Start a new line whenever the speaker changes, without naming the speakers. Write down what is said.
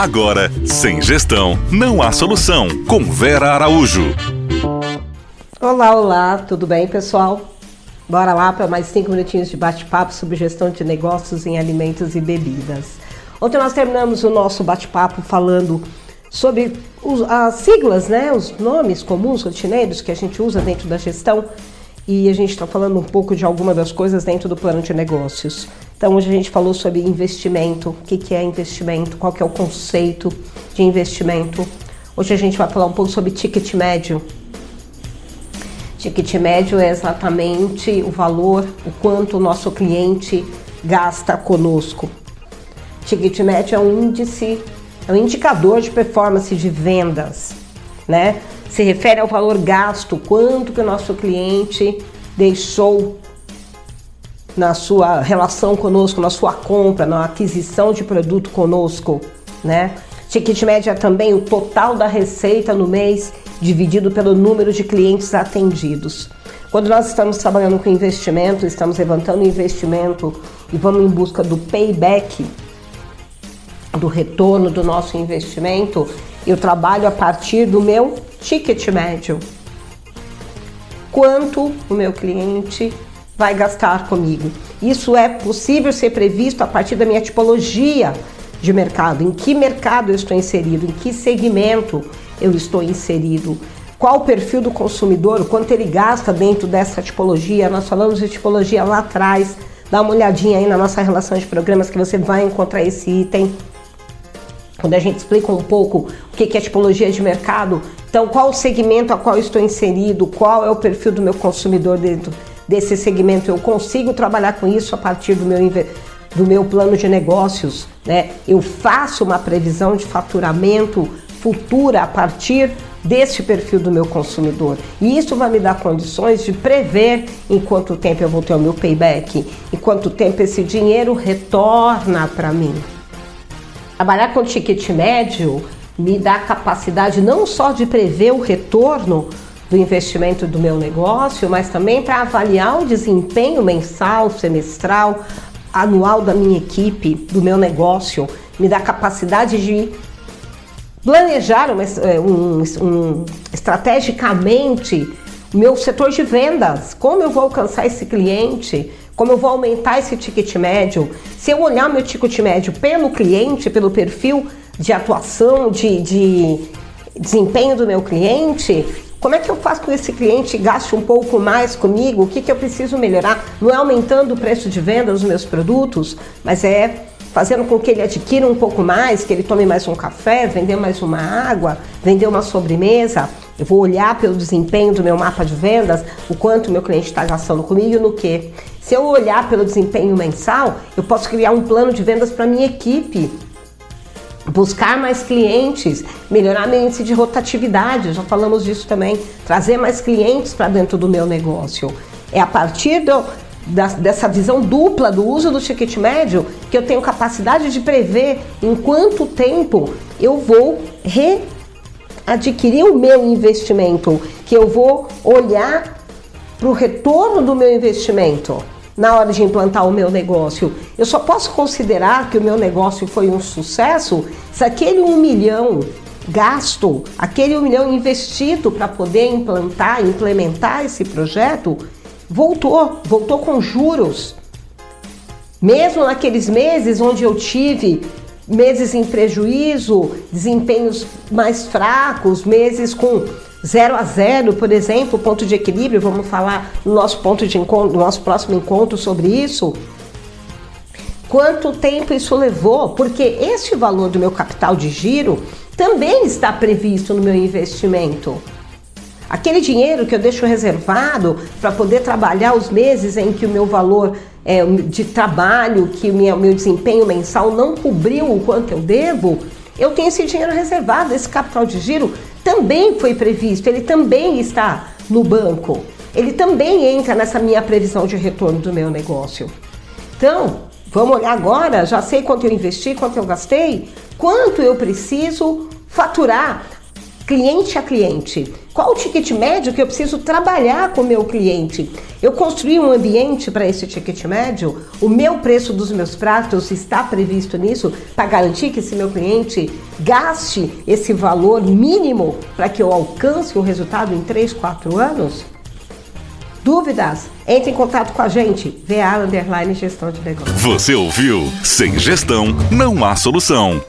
Agora, sem gestão, não há solução. Com Vera Araújo.
Olá, olá, tudo bem, pessoal? Bora lá para mais cinco minutinhos de bate-papo sobre gestão de negócios em alimentos e bebidas. Ontem nós terminamos o nosso bate-papo falando sobre os, as siglas, né, os nomes comuns, rotineiros que a gente usa dentro da gestão e a gente está falando um pouco de algumas das coisas dentro do plano de negócios. Então hoje a gente falou sobre investimento, o que, que é investimento, qual que é o conceito de investimento. Hoje a gente vai falar um pouco sobre ticket médio. Ticket médio é exatamente o valor, o quanto o nosso cliente gasta conosco. Ticket médio é um índice, é um indicador de performance de vendas, né? Se refere ao valor gasto, quanto que o nosso cliente deixou na sua relação conosco, na sua compra, na aquisição de produto conosco, né? Ticket média é também o total da receita no mês dividido pelo número de clientes atendidos. Quando nós estamos trabalhando com investimento, estamos levantando investimento e vamos em busca do payback, do retorno do nosso investimento, eu trabalho a partir do meu ticket médio. Quanto o meu cliente vai gastar comigo. Isso é possível ser previsto a partir da minha tipologia de mercado, em que mercado eu estou inserido, em que segmento eu estou inserido, qual o perfil do consumidor, o quanto ele gasta dentro dessa tipologia. Nós falamos de tipologia lá atrás, dá uma olhadinha aí na nossa relação de programas que você vai encontrar esse item. Quando a gente explica um pouco o que é tipologia de mercado, então qual o segmento a qual estou inserido, qual é o perfil do meu consumidor dentro desse segmento, eu consigo trabalhar com isso a partir do meu, do meu plano de negócios, né? Eu faço uma previsão de faturamento futura a partir desse perfil do meu consumidor. E isso vai me dar condições de prever em quanto tempo eu vou ter o meu payback, em quanto tempo esse dinheiro retorna para mim. Trabalhar com ticket médio me dá capacidade não só de prever o retorno do investimento do meu negócio, mas também para avaliar o desempenho mensal, semestral, anual da minha equipe, do meu negócio, me dá capacidade de planejar uma, é, um, um, estrategicamente meu setor de vendas, como eu vou alcançar esse cliente, como eu vou aumentar esse ticket médio. Se eu olhar meu ticket médio pelo cliente, pelo perfil de atuação, de, de desempenho do meu cliente, como é que eu faço com esse cliente gaste um pouco mais comigo? O que, que eu preciso melhorar? Não é aumentando o preço de venda dos meus produtos, mas é fazendo com que ele adquira um pouco mais, que ele tome mais um café, vender mais uma água, vender uma sobremesa. Eu vou olhar pelo desempenho do meu mapa de vendas, o quanto meu cliente está gastando comigo e no que. Se eu olhar pelo desempenho mensal, eu posso criar um plano de vendas para minha equipe buscar mais clientes, melhorar meu índice de rotatividade, já falamos disso também, trazer mais clientes para dentro do meu negócio. É a partir do, da, dessa visão dupla do uso do ticket médio que eu tenho capacidade de prever em quanto tempo eu vou readquirir o meu investimento, que eu vou olhar para o retorno do meu investimento na hora de implantar o meu negócio. Eu só posso considerar que o meu negócio foi um sucesso se aquele um milhão gasto, aquele um milhão investido para poder implantar, implementar esse projeto, voltou, voltou com juros. Mesmo naqueles meses onde eu tive meses em prejuízo, desempenhos mais fracos, meses com 0 a 0, por exemplo, ponto de equilíbrio, vamos falar no nosso ponto de encontro, no nosso próximo encontro sobre isso. Quanto tempo isso levou? Porque este valor do meu capital de giro também está previsto no meu investimento. Aquele dinheiro que eu deixo reservado para poder trabalhar os meses em que o meu valor é, de trabalho, que o meu, meu desempenho mensal não cobriu o quanto eu devo, eu tenho esse dinheiro reservado, esse capital de giro também foi previsto, ele também está no banco, ele também entra nessa minha previsão de retorno do meu negócio. Então, vamos olhar agora, já sei quanto eu investi, quanto eu gastei, quanto eu preciso faturar cliente a cliente. Qual o ticket médio que eu preciso trabalhar com o meu cliente? Eu construí um ambiente para esse ticket médio? O meu preço dos meus pratos está previsto nisso para garantir que esse meu cliente gaste esse valor mínimo para que eu alcance o resultado em 3, 4 anos? Dúvidas? Entre em contato com a gente. VA Underline Gestão de Negócios.
Você ouviu? Sem gestão, não há solução.